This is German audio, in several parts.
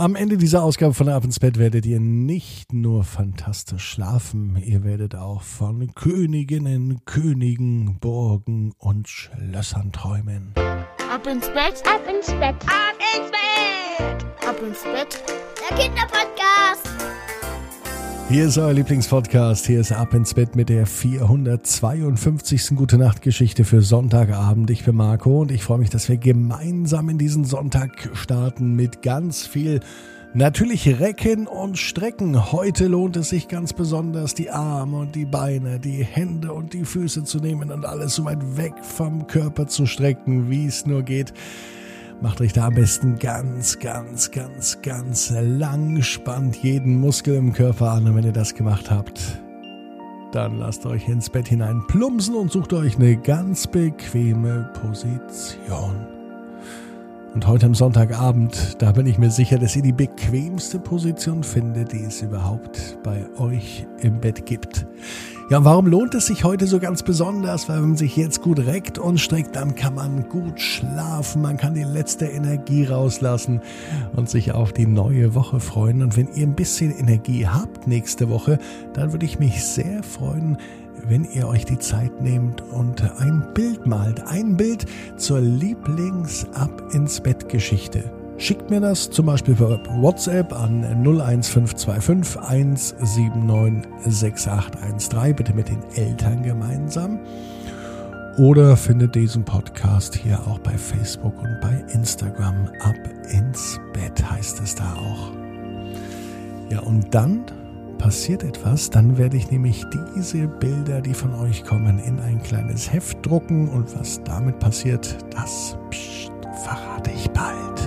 Am Ende dieser Ausgabe von Ab ins Bett werdet ihr nicht nur fantastisch schlafen, ihr werdet auch von Königinnen, Königen, Burgen und Schlössern träumen. Ab ins Bett, ab ins Bett, ab ins Bett, ab ins Bett, der Kinderpodcast. Hier ist euer Lieblingspodcast. Hier ist Ab ins Bett mit der 452. Gute Nacht Geschichte für Sonntagabend. Ich bin Marco und ich freue mich, dass wir gemeinsam in diesen Sonntag starten mit ganz viel Natürlich Recken und Strecken. Heute lohnt es sich ganz besonders, die Arme und die Beine, die Hände und die Füße zu nehmen und alles so weit weg vom Körper zu strecken, wie es nur geht. Macht euch da am besten ganz, ganz, ganz, ganz lang. Spannt jeden Muskel im Körper an. Und wenn ihr das gemacht habt, dann lasst euch ins Bett hinein plumpsen und sucht euch eine ganz bequeme Position. Und heute am Sonntagabend, da bin ich mir sicher, dass ihr die bequemste Position findet, die es überhaupt bei euch im Bett gibt. Ja, und warum lohnt es sich heute so ganz besonders? Weil wenn man sich jetzt gut reckt und streckt, dann kann man gut schlafen, man kann die letzte Energie rauslassen und sich auf die neue Woche freuen. Und wenn ihr ein bisschen Energie habt nächste Woche, dann würde ich mich sehr freuen, wenn ihr euch die Zeit nehmt und ein Bild malt. Ein Bild zur Lieblings-Ab ins Bett Geschichte. Schickt mir das zum Beispiel per WhatsApp an 01525 179 6813, bitte mit den Eltern gemeinsam. Oder findet diesen Podcast hier auch bei Facebook und bei Instagram. Ab ins Bett heißt es da auch. Ja, und dann passiert etwas, dann werde ich nämlich diese Bilder, die von euch kommen, in ein kleines Heft drucken und was damit passiert, das pst, verrate ich bald.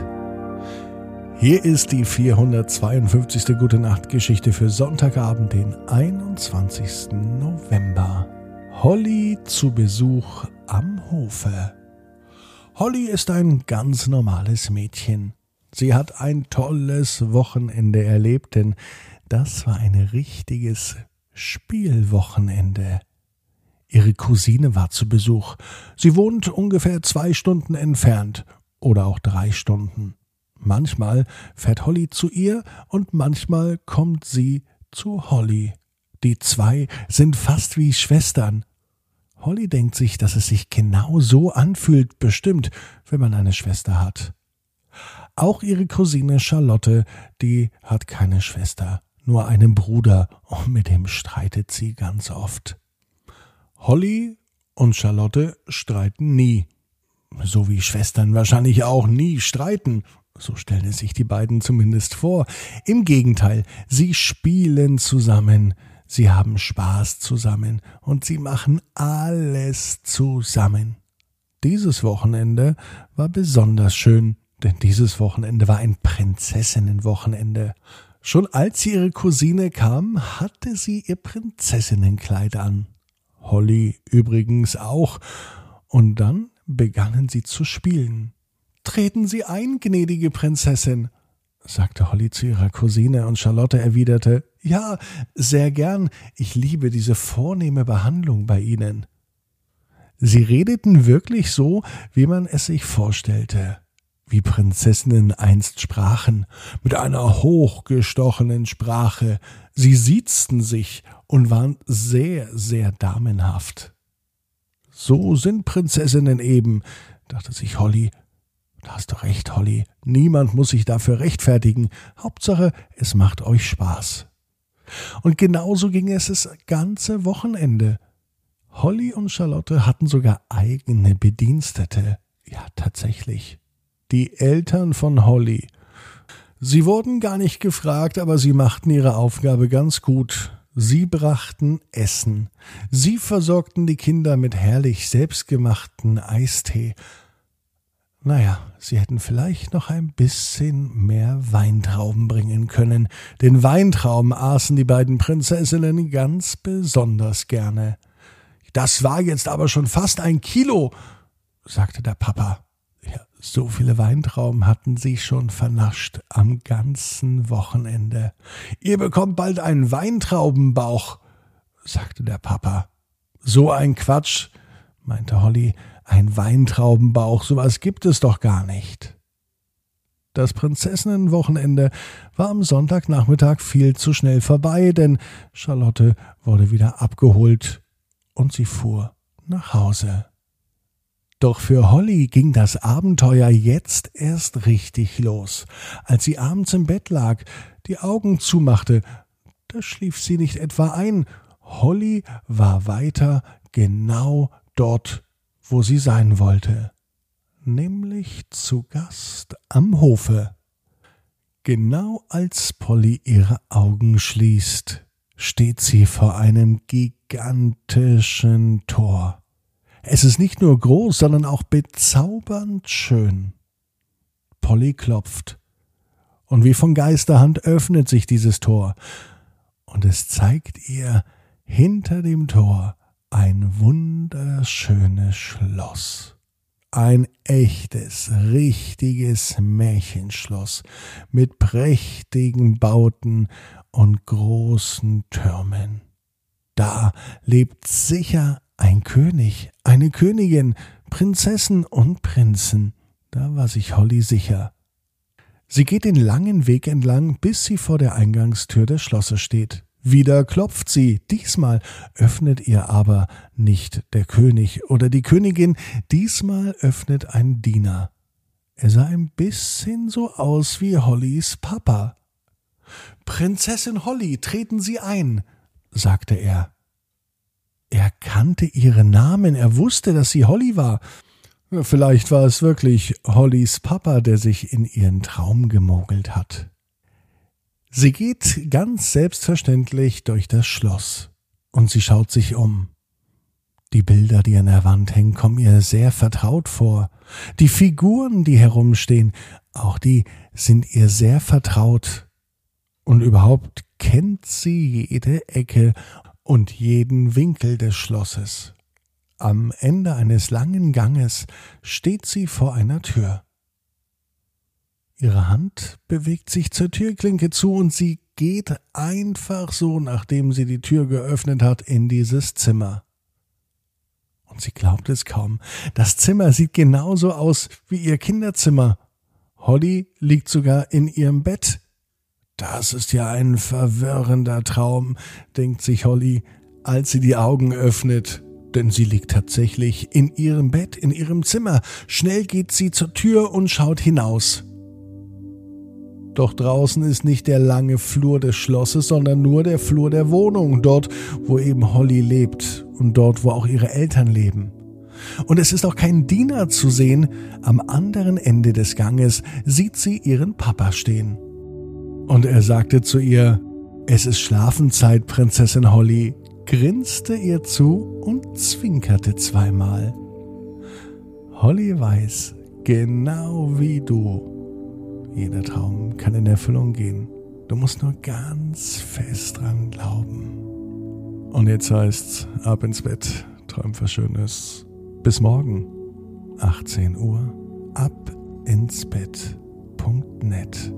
Hier ist die 452. Gute Nacht Geschichte für Sonntagabend, den 21. November. Holly zu Besuch am Hofe. Holly ist ein ganz normales Mädchen. Sie hat ein tolles Wochenende erlebt, denn das war ein richtiges Spielwochenende. Ihre Cousine war zu Besuch. Sie wohnt ungefähr zwei Stunden entfernt oder auch drei Stunden. Manchmal fährt Holly zu ihr und manchmal kommt sie zu Holly. Die zwei sind fast wie Schwestern. Holly denkt sich, dass es sich genau so anfühlt, bestimmt, wenn man eine Schwester hat. Auch ihre Cousine Charlotte, die hat keine Schwester, nur einen Bruder, und mit dem streitet sie ganz oft. Holly und Charlotte streiten nie, so wie Schwestern wahrscheinlich auch nie streiten, so stellen es sich die beiden zumindest vor. Im Gegenteil, sie spielen zusammen, sie haben Spaß zusammen und sie machen alles zusammen. Dieses Wochenende war besonders schön, denn dieses Wochenende war ein Prinzessinnenwochenende. Schon als ihre Cousine kam, hatte sie ihr Prinzessinnenkleid an. Holly übrigens auch. Und dann begannen sie zu spielen. Treten Sie ein, gnädige Prinzessin, sagte Holly zu ihrer Cousine, und Charlotte erwiderte Ja, sehr gern, ich liebe diese vornehme Behandlung bei Ihnen. Sie redeten wirklich so, wie man es sich vorstellte, wie Prinzessinnen einst sprachen, mit einer hochgestochenen Sprache, sie siezten sich und waren sehr, sehr damenhaft. So sind Prinzessinnen eben, dachte sich Holly, da hast du recht, Holly. Niemand muss sich dafür rechtfertigen. Hauptsache, es macht euch Spaß. Und genauso ging es das ganze Wochenende. Holly und Charlotte hatten sogar eigene Bedienstete. Ja, tatsächlich. Die Eltern von Holly. Sie wurden gar nicht gefragt, aber sie machten ihre Aufgabe ganz gut. Sie brachten Essen. Sie versorgten die Kinder mit herrlich selbstgemachten Eistee naja, sie hätten vielleicht noch ein bisschen mehr Weintrauben bringen können. Den Weintrauben aßen die beiden Prinzessinnen ganz besonders gerne. Das war jetzt aber schon fast ein Kilo, sagte der Papa. Ja, so viele Weintrauben hatten sie schon vernascht am ganzen Wochenende. Ihr bekommt bald einen Weintraubenbauch, sagte der Papa. So ein Quatsch, meinte Holly, ein Weintraubenbauch, sowas gibt es doch gar nicht. Das Prinzessinnenwochenende war am Sonntagnachmittag viel zu schnell vorbei, denn Charlotte wurde wieder abgeholt und sie fuhr nach Hause. Doch für Holly ging das Abenteuer jetzt erst richtig los. Als sie abends im Bett lag, die Augen zumachte, da schlief sie nicht etwa ein. Holly war weiter genau dort, wo sie sein wollte, nämlich zu Gast am Hofe. Genau als Polly ihre Augen schließt, steht sie vor einem gigantischen Tor. Es ist nicht nur groß, sondern auch bezaubernd schön. Polly klopft, und wie von Geisterhand öffnet sich dieses Tor, und es zeigt ihr hinter dem Tor ein wunderschönes Schloss. Ein echtes, richtiges Märchenschloss mit prächtigen Bauten und großen Türmen. Da lebt sicher ein König, eine Königin, Prinzessin und Prinzen, da war sich Holly sicher. Sie geht den langen Weg entlang, bis sie vor der Eingangstür des Schlosses steht. Wieder klopft sie, diesmal öffnet ihr aber nicht der König oder die Königin, diesmal öffnet ein Diener. Er sah ein bisschen so aus wie Hollys Papa. Prinzessin Holly, treten Sie ein, sagte er. Er kannte ihren Namen, er wusste, dass sie Holly war. Vielleicht war es wirklich Hollys Papa, der sich in ihren Traum gemogelt hat. Sie geht ganz selbstverständlich durch das Schloss und sie schaut sich um. Die Bilder, die an der Wand hängen, kommen ihr sehr vertraut vor. Die Figuren, die herumstehen, auch die sind ihr sehr vertraut. Und überhaupt kennt sie jede Ecke und jeden Winkel des Schlosses. Am Ende eines langen Ganges steht sie vor einer Tür. Ihre Hand bewegt sich zur Türklinke zu und sie geht einfach so, nachdem sie die Tür geöffnet hat, in dieses Zimmer. Und sie glaubt es kaum. Das Zimmer sieht genauso aus wie ihr Kinderzimmer. Holly liegt sogar in ihrem Bett. Das ist ja ein verwirrender Traum, denkt sich Holly, als sie die Augen öffnet. Denn sie liegt tatsächlich in ihrem Bett, in ihrem Zimmer. Schnell geht sie zur Tür und schaut hinaus. Doch draußen ist nicht der lange Flur des Schlosses, sondern nur der Flur der Wohnung, dort, wo eben Holly lebt und dort, wo auch ihre Eltern leben. Und es ist auch kein Diener zu sehen, am anderen Ende des Ganges sieht sie ihren Papa stehen. Und er sagte zu ihr, es ist Schlafenzeit, Prinzessin Holly, grinste ihr zu und zwinkerte zweimal. Holly weiß, genau wie du, jeder Traum kann in Erfüllung gehen. Du musst nur ganz fest dran glauben. Und jetzt heißt's, ab ins Bett, träum was Schönes. Bis morgen, 18 Uhr, ab ins Bett.net.